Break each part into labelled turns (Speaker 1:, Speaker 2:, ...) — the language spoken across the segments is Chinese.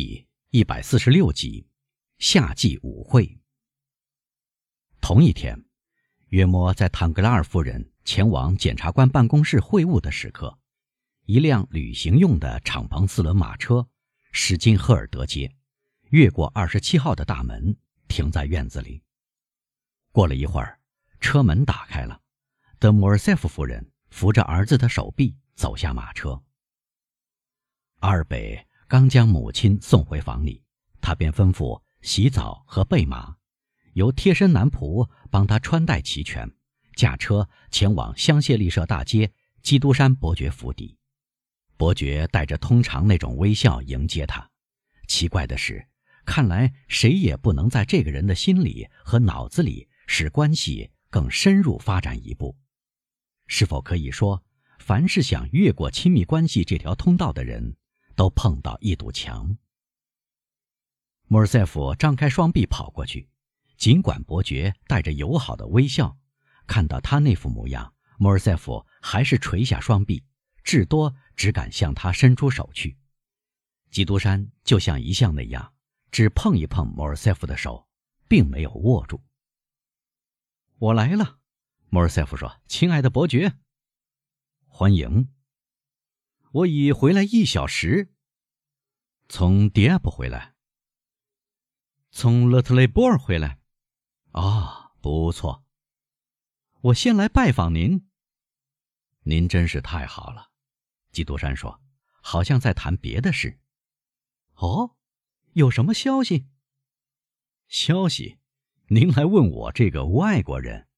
Speaker 1: 第一百四十六集，夏季舞会。同一天，约莫在坦格拉尔夫人前往检察官办公室会晤的时刻，一辆旅行用的敞篷四轮马车驶进赫尔德街，越过二十七号的大门，停在院子里。过了一会儿，车门打开了，德莫尔塞夫夫人扶着儿子的手臂走下马车。阿尔北。刚将母亲送回房里，他便吩咐洗澡和备马，由贴身男仆帮他穿戴齐全，驾车前往香榭丽舍大街基督山伯爵府邸。伯爵带着通常那种微笑迎接他。奇怪的是，看来谁也不能在这个人的心里和脑子里使关系更深入发展一步。是否可以说，凡是想越过亲密关系这条通道的人？都碰到一堵墙。莫尔塞夫张开双臂跑过去，尽管伯爵带着友好的微笑，看到他那副模样，莫尔塞夫还是垂下双臂，至多只敢向他伸出手去。基督山就像一向那样，只碰一碰莫尔塞夫的手，并没有握住。我来了，莫尔塞夫说：“亲爱的伯爵，欢迎。”我已回来一小时。从迪亚普回来。从勒特雷波尔回来。啊，不错。我先来拜访您。您真是太好了，基督山说，好像在谈别的事。哦，有什么消息？消息？您来问我这个外国人？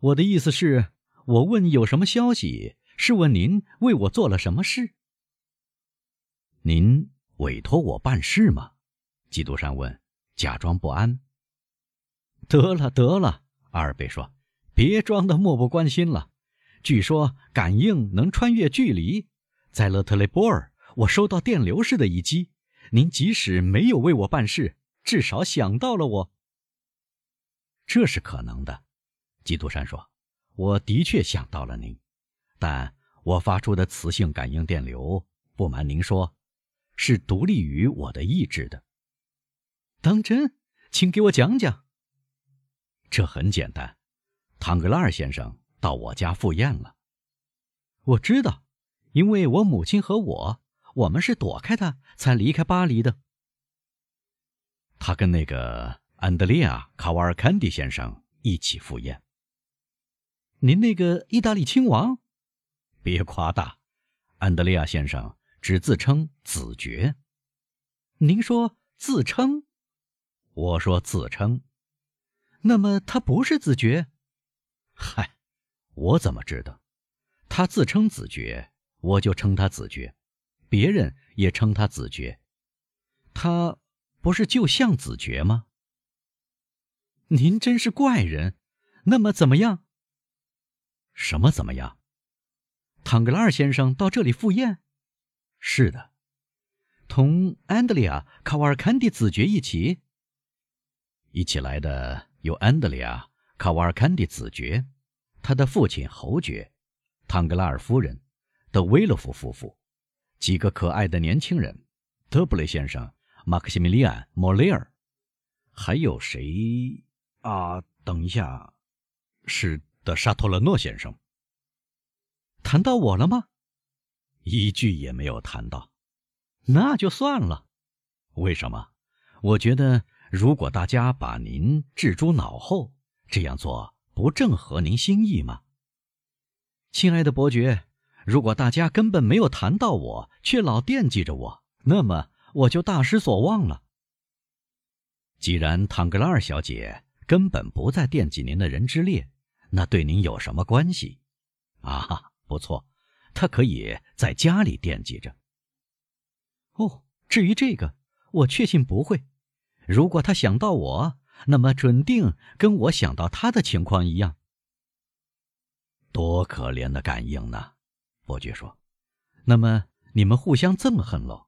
Speaker 1: 我的意思是，我问有什么消息。试问您为我做了什么事？您委托我办事吗？基督山问，假装不安。得了得了，阿尔贝说，别装的漠不关心了。据说感应能穿越距离，在勒特雷波尔，我收到电流式的一击。您即使没有为我办事，至少想到了我。这是可能的，基督山说，我的确想到了您。但我发出的磁性感应电流，不瞒您说，是独立于我的意志的。当真？请给我讲讲。这很简单，唐格拉尔先生到我家赴宴了。我知道，因为我母亲和我，我们是躲开他才离开巴黎的。他跟那个安德烈亚·卡瓦尔坎蒂先生一起赴宴。您那个意大利亲王？别夸大，安德烈亚先生只自称子爵。您说自称？我说自称。那么他不是子爵？嗨，我怎么知道？他自称子爵，我就称他子爵。别人也称他子爵。他不是就像子爵吗？您真是怪人。那么怎么样？什么怎么样？唐格拉尔先生到这里赴宴，是的，同安德烈亚·卡瓦尔坎蒂子爵一起。一起来的有安德烈亚·卡瓦尔坎蒂子爵，他的父亲侯爵，唐格拉尔夫人，德维洛夫夫妇，几个可爱的年轻人，德布雷先生，马克西米利安·莫雷尔，还有谁啊？等一下，是德沙托勒诺先生。谈到我了吗？一句也没有谈到，那就算了。为什么？我觉得，如果大家把您置诸脑后，这样做不正合您心意吗？亲爱的伯爵，如果大家根本没有谈到我，却老惦记着我，那么我就大失所望了。既然唐格拉尔小姐根本不在惦记您的人之列，那对您有什么关系？啊哈？不错，他可以在家里惦记着。哦，至于这个，我确信不会。如果他想到我，那么准定跟我想到他的情况一样。多可怜的感应呢，伯爵说。那么你们互相憎恨喽？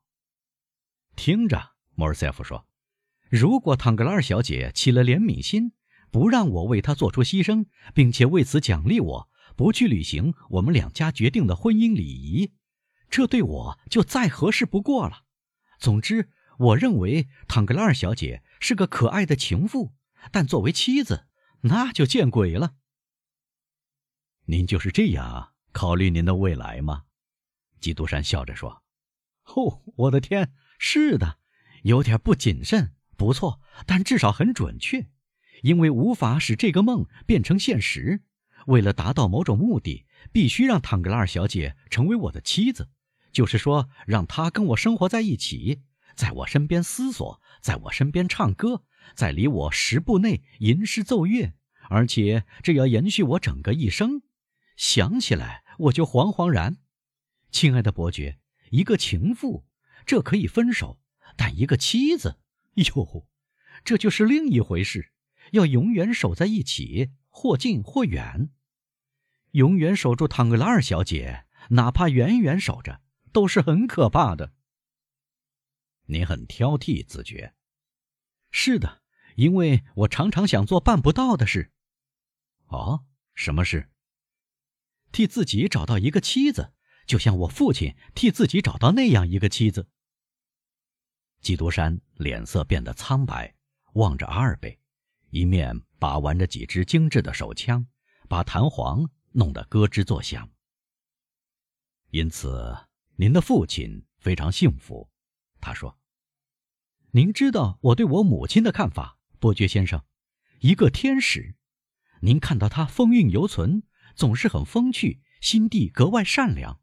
Speaker 1: 听着，莫尔塞夫说，如果唐格拉尔小姐起了怜悯心，不让我为她做出牺牲，并且为此奖励我。不去履行我们两家决定的婚姻礼仪，这对我就再合适不过了。总之，我认为唐格拉尔小姐是个可爱的情妇，但作为妻子，那就见鬼了。您就是这样考虑您的未来吗？基督山笑着说：“哦，我的天，是的，有点不谨慎，不错，但至少很准确，因为无法使这个梦变成现实。为了达到某种目的，必须让唐格拉尔小姐成为我的妻子，就是说，让她跟我生活在一起，在我身边思索，在我身边唱歌，在离我十步内吟诗奏乐，而且这要延续我整个一生。”想起来我就惶惶然，亲爱的伯爵，一个情妇，这可以分手；但一个妻子，哟，这就是另一回事，要永远守在一起，或近或远，永远守住唐格拉尔小姐，哪怕远远守着，都是很可怕的。你很挑剔，子爵。是的，因为我常常想做办不到的事。哦，什么事？替自己找到一个妻子，就像我父亲替自己找到那样一个妻子。基督山脸色变得苍白，望着阿尔贝，一面把玩着几支精致的手枪，把弹簧弄得咯吱作响。因此，您的父亲非常幸福，他说：“您知道我对我母亲的看法，伯爵先生，一个天使。您看到她风韵犹存。”总是很风趣，心地格外善良。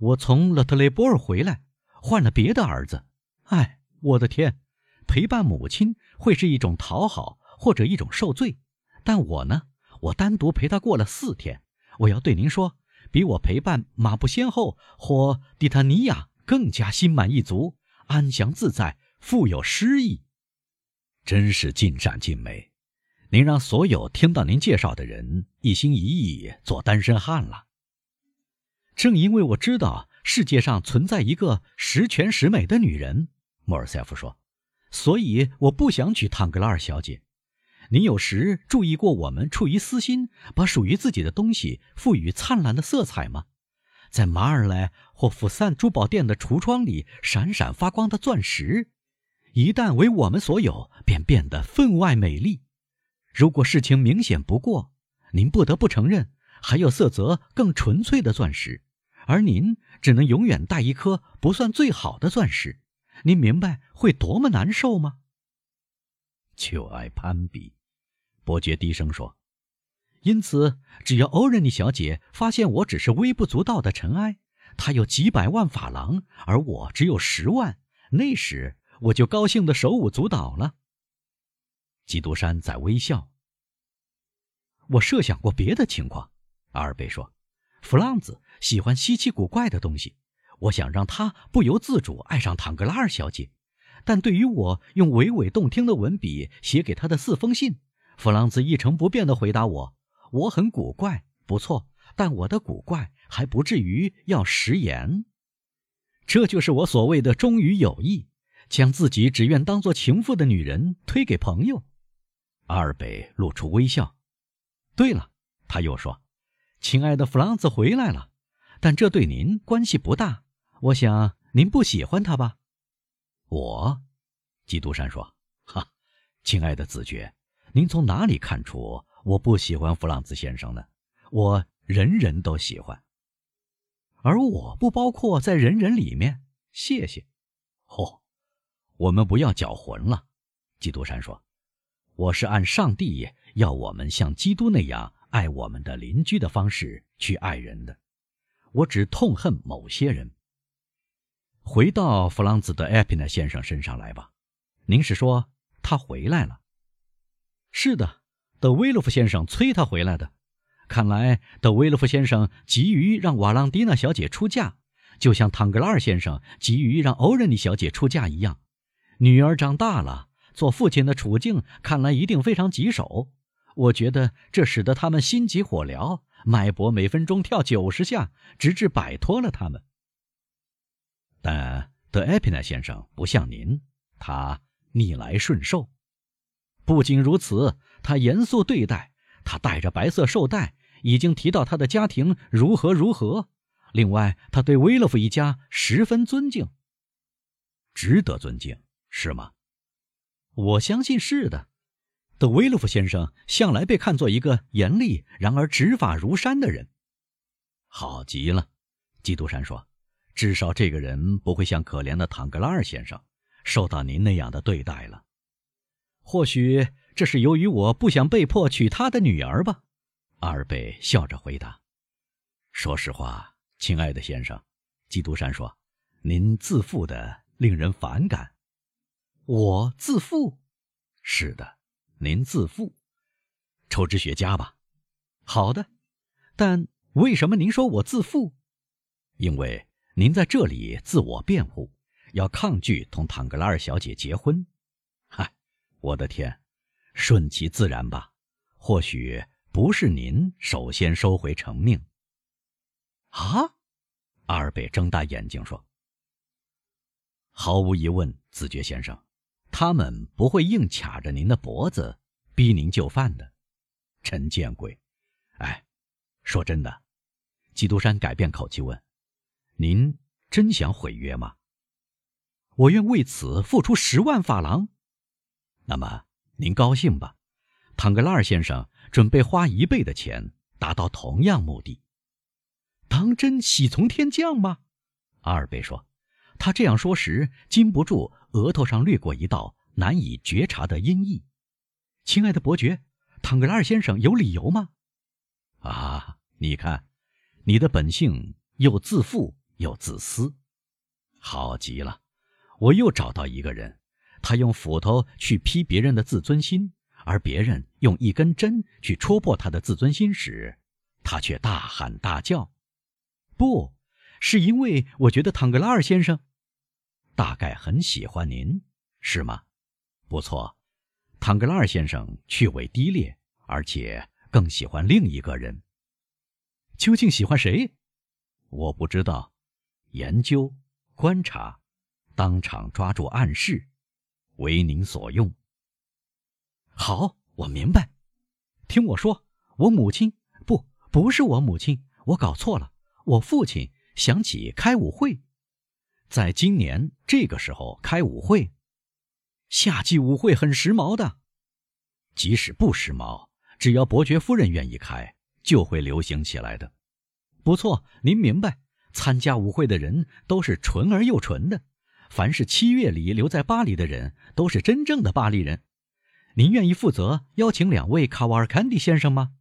Speaker 1: 我从勒特雷波尔回来，换了别的儿子。哎，我的天！陪伴母亲会是一种讨好，或者一种受罪。但我呢？我单独陪她过了四天。我要对您说，比我陪伴马布先后或蒂塔尼亚更加心满意足、安详自在、富有诗意。真是尽善尽美。您让所有听到您介绍的人一心一意做单身汉了。正因为我知道世界上存在一个十全十美的女人，莫尔塞夫说，所以我不想娶唐格拉尔小姐。您有时注意过我们出于私心把属于自己的东西赋予灿烂的色彩吗？在马尔莱或福散珠宝店的橱窗里闪闪发光的钻石，一旦为我们所有，便变得分外美丽。如果事情明显不过，您不得不承认还有色泽更纯粹的钻石，而您只能永远戴一颗不算最好的钻石。您明白会多么难受吗？就爱攀比，伯爵低声说。因此，只要欧仁妮小姐发现我只是微不足道的尘埃，她有几百万法郎，而我只有十万，那时我就高兴的手舞足蹈了。基督山在微笑。我设想过别的情况，阿尔贝说：“弗朗兹喜欢稀奇古怪的东西，我想让他不由自主爱上唐格拉尔小姐。但对于我用娓娓动听的文笔写给他的四封信，弗朗兹一成不变地回答我：我很古怪，不错，但我的古怪还不至于要食言。这就是我所谓的忠于友谊，将自己只愿当做情妇的女人推给朋友。”阿尔贝露出微笑。对了，他又说：“亲爱的弗朗兹回来了，但这对您关系不大。我想您不喜欢他吧？”我，基督山说：“哈，亲爱的子爵，您从哪里看出我不喜欢弗朗兹先生呢？我人人都喜欢，而我不包括在人人里面。谢谢。”哦，我们不要搅浑了，基督山说。我是按上帝要我们像基督那样爱我们的邻居的方式去爱人的。我只痛恨某些人。回到弗朗兹的埃皮纳先生身上来吧。您是说他回来了？是的，德威洛夫先生催他回来的。看来德威洛夫先生急于让瓦朗蒂娜小姐出嫁，就像唐格拉尔先生急于让欧仁妮小姐出嫁一样。女儿长大了。做父亲的处境看来一定非常棘手，我觉得这使得他们心急火燎，脉搏每分钟跳九十下，直至摆脱了他们。但德埃皮纳先生不像您，他逆来顺受。不仅如此，他严肃对待，他戴着白色绶带，已经提到他的家庭如何如何。另外，他对威勒夫一家十分尊敬。值得尊敬，是吗？我相信是的。德威洛夫先生向来被看作一个严厉然而执法如山的人。好极了，基督山说：“至少这个人不会像可怜的唐格拉尔先生受到您那样的对待了。或许这是由于我不想被迫娶他的女儿吧。”阿尔贝笑着回答。“说实话，亲爱的先生，”基督山说，“您自负的令人反感。”我自负？是的。您自负，抽脂学家吧。好的，但为什么您说我自负？因为您在这里自我辩护，要抗拒同唐格拉尔小姐结婚。嗨，我的天，顺其自然吧。或许不是您首先收回成命。啊！阿尔贝睁大眼睛说：“毫无疑问，子爵先生。”他们不会硬卡着您的脖子，逼您就范的，陈见鬼！哎，说真的，基督山改变口气问：“您真想毁约吗？”我愿为此付出十万法郎。那么您高兴吧？唐格拉尔先生准备花一倍的钱达到同样目的。当真喜从天降吗？阿尔贝说。他这样说时，禁不住额头上掠过一道难以觉察的阴翳。亲爱的伯爵，唐格拉尔先生有理由吗？啊，你看，你的本性又自负又自私，好极了！我又找到一个人，他用斧头去劈别人的自尊心，而别人用一根针去戳破他的自尊心时，他却大喊大叫。不。是因为我觉得唐格拉尔先生大概很喜欢您，是吗？不错，唐格拉尔先生趣味低劣，而且更喜欢另一个人。究竟喜欢谁？我不知道。研究、观察，当场抓住暗示，为您所用。好，我明白。听我说，我母亲不，不是我母亲，我搞错了，我父亲。想起开舞会，在今年这个时候开舞会，夏季舞会很时髦的。即使不时髦，只要伯爵夫人愿意开，就会流行起来的。不错，您明白，参加舞会的人都是纯而又纯的。凡是七月里留在巴黎的人，都是真正的巴黎人。您愿意负责邀请两位卡瓦尔坎迪先生吗？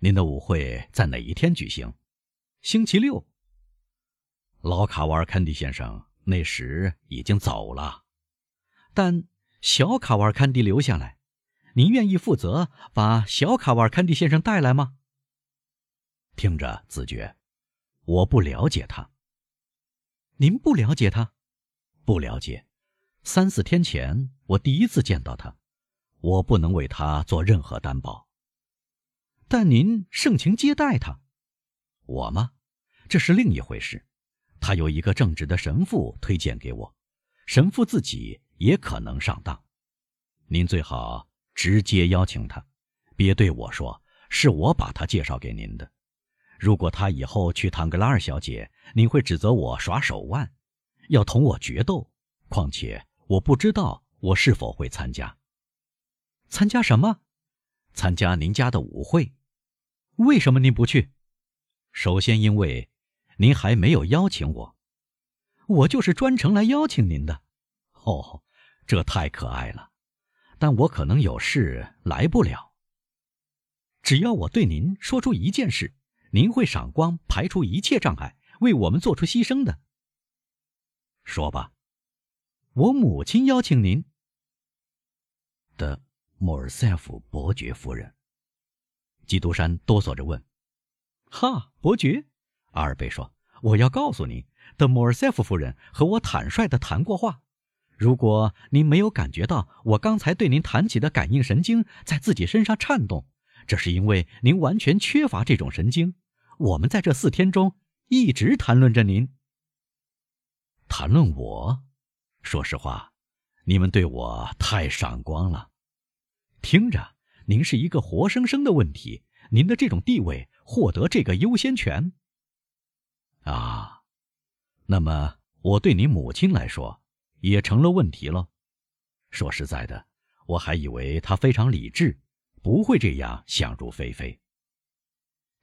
Speaker 1: 您的舞会在哪一天举行？星期六，老卡瓦尔坎蒂先生那时已经走了，但小卡瓦尔坎蒂留下来。您愿意负责把小卡瓦尔坎蒂先生带来吗？听着，子爵，我不了解他。您不了解他？不了解。三四天前我第一次见到他，我不能为他做任何担保。但您盛情接待他。我吗？这是另一回事。他有一个正直的神父推荐给我，神父自己也可能上当。您最好直接邀请他，别对我说是我把他介绍给您的。如果他以后娶唐格拉尔小姐，您会指责我耍手腕，要同我决斗。况且我不知道我是否会参加。参加什么？参加您家的舞会。为什么您不去？首先，因为您还没有邀请我，我就是专程来邀请您的。哦，这太可爱了，但我可能有事来不了。只要我对您说出一件事，您会赏光，排除一切障碍，为我们做出牺牲的。说吧，我母亲邀请您的莫尔塞夫伯爵夫人。基督山哆嗦着问。哈，伯爵，阿尔贝说：“我要告诉您，德莫尔塞夫夫人和我坦率地谈过话。如果您没有感觉到我刚才对您谈起的感应神经在自己身上颤动，这是因为您完全缺乏这种神经。我们在这四天中一直谈论着您，谈论我。说实话，你们对我太赏光了。听着，您是一个活生生的问题，您的这种地位。”获得这个优先权。啊，那么我对你母亲来说，也成了问题了。说实在的，我还以为他非常理智，不会这样想入非非。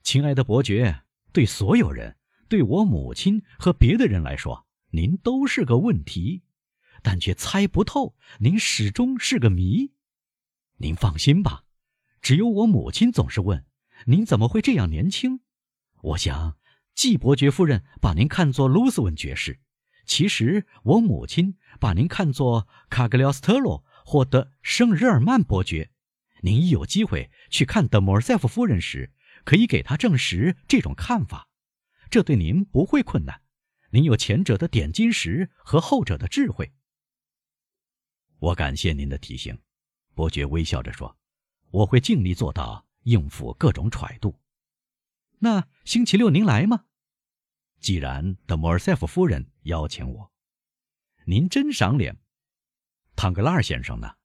Speaker 1: 亲爱的伯爵，对所有人，对我母亲和别的人来说，您都是个问题，但却猜不透，您始终是个谜。您放心吧，只有我母亲总是问：“您怎么会这样年轻？”我想，季伯爵夫人把您看作卢斯文爵士，其实我母亲把您看作卡格里奥斯特洛或德圣日耳曼伯爵。您一有机会去看德莫尔塞夫夫人时，可以给他证实这种看法，这对您不会困难。您有前者的点金石和后者的智慧。我感谢您的提醒，伯爵微笑着说：“我会尽力做到应付各种揣度。”那星期六您来吗？既然德莫尔塞夫夫人邀请我，您真赏脸。唐格拉尔先生呢？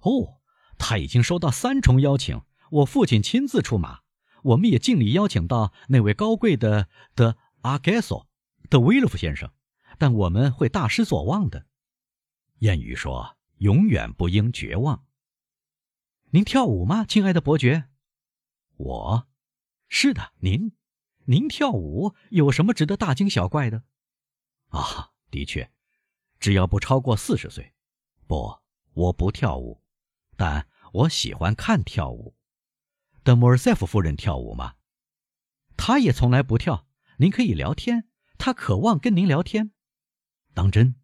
Speaker 1: 哦，他已经收到三重邀请，我父亲亲自出马。我们也尽力邀请到那位高贵的的阿盖索的威勒夫先生，但我们会大失所望的。谚语说：“永远不应绝望。”您跳舞吗，亲爱的伯爵？我。是的，您，您跳舞有什么值得大惊小怪的？啊，的确，只要不超过四十岁。不，我不跳舞，但我喜欢看跳舞。德莫尔塞夫夫人跳舞吗？她也从来不跳。您可以聊天，她渴望跟您聊天。当真？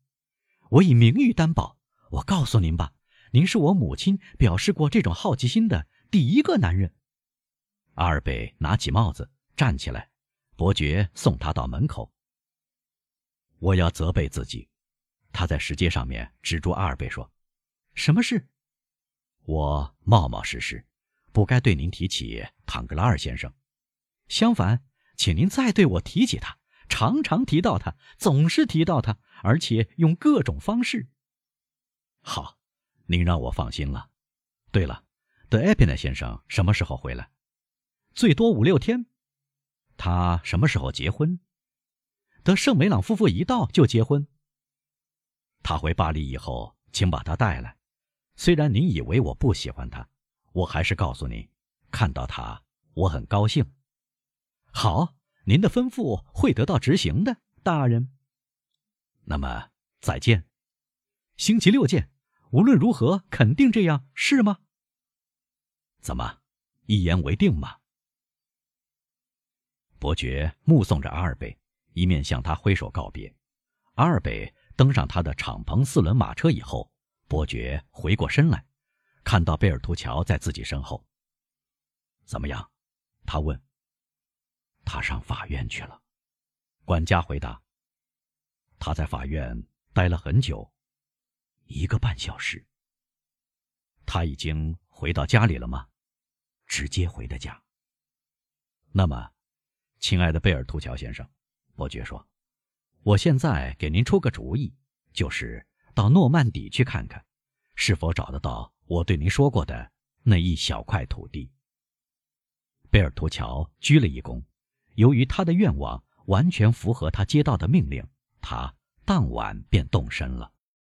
Speaker 1: 我以名誉担保。我告诉您吧，您是我母亲表示过这种好奇心的第一个男人。阿尔贝拿起帽子，站起来。伯爵送他到门口。我要责备自己，他在石阶上面指住阿尔贝说：“什么事？我冒冒失失，不该对您提起唐格拉尔先生。相反，请您再对我提起他，常常提到他，总是提到他，而且用各种方式。好，您让我放心了。对了，德埃皮纳先生什么时候回来？”最多五六天，他什么时候结婚？德圣梅朗夫妇一到就结婚。他回巴黎以后，请把他带来。虽然您以为我不喜欢他，我还是告诉您，看到他我很高兴。好，您的吩咐会得到执行的，大人。那么再见，星期六见。无论如何，肯定这样是吗？怎么，一言为定吗？伯爵目送着阿尔贝，一面向他挥手告别。阿尔贝登上他的敞篷四轮马车以后，伯爵回过身来，看到贝尔图乔在自己身后。怎么样？他问。他上法院去了，管家回答。他在法院待了很久，一个半小时。他已经回到家里了吗？直接回的家。那么。亲爱的贝尔图乔先生，伯爵说：“我现在给您出个主意，就是到诺曼底去看看，是否找得到我对您说过的那一小块土地。”贝尔图乔鞠了一躬，由于他的愿望完全符合他接到的命令，他当晚便动身了。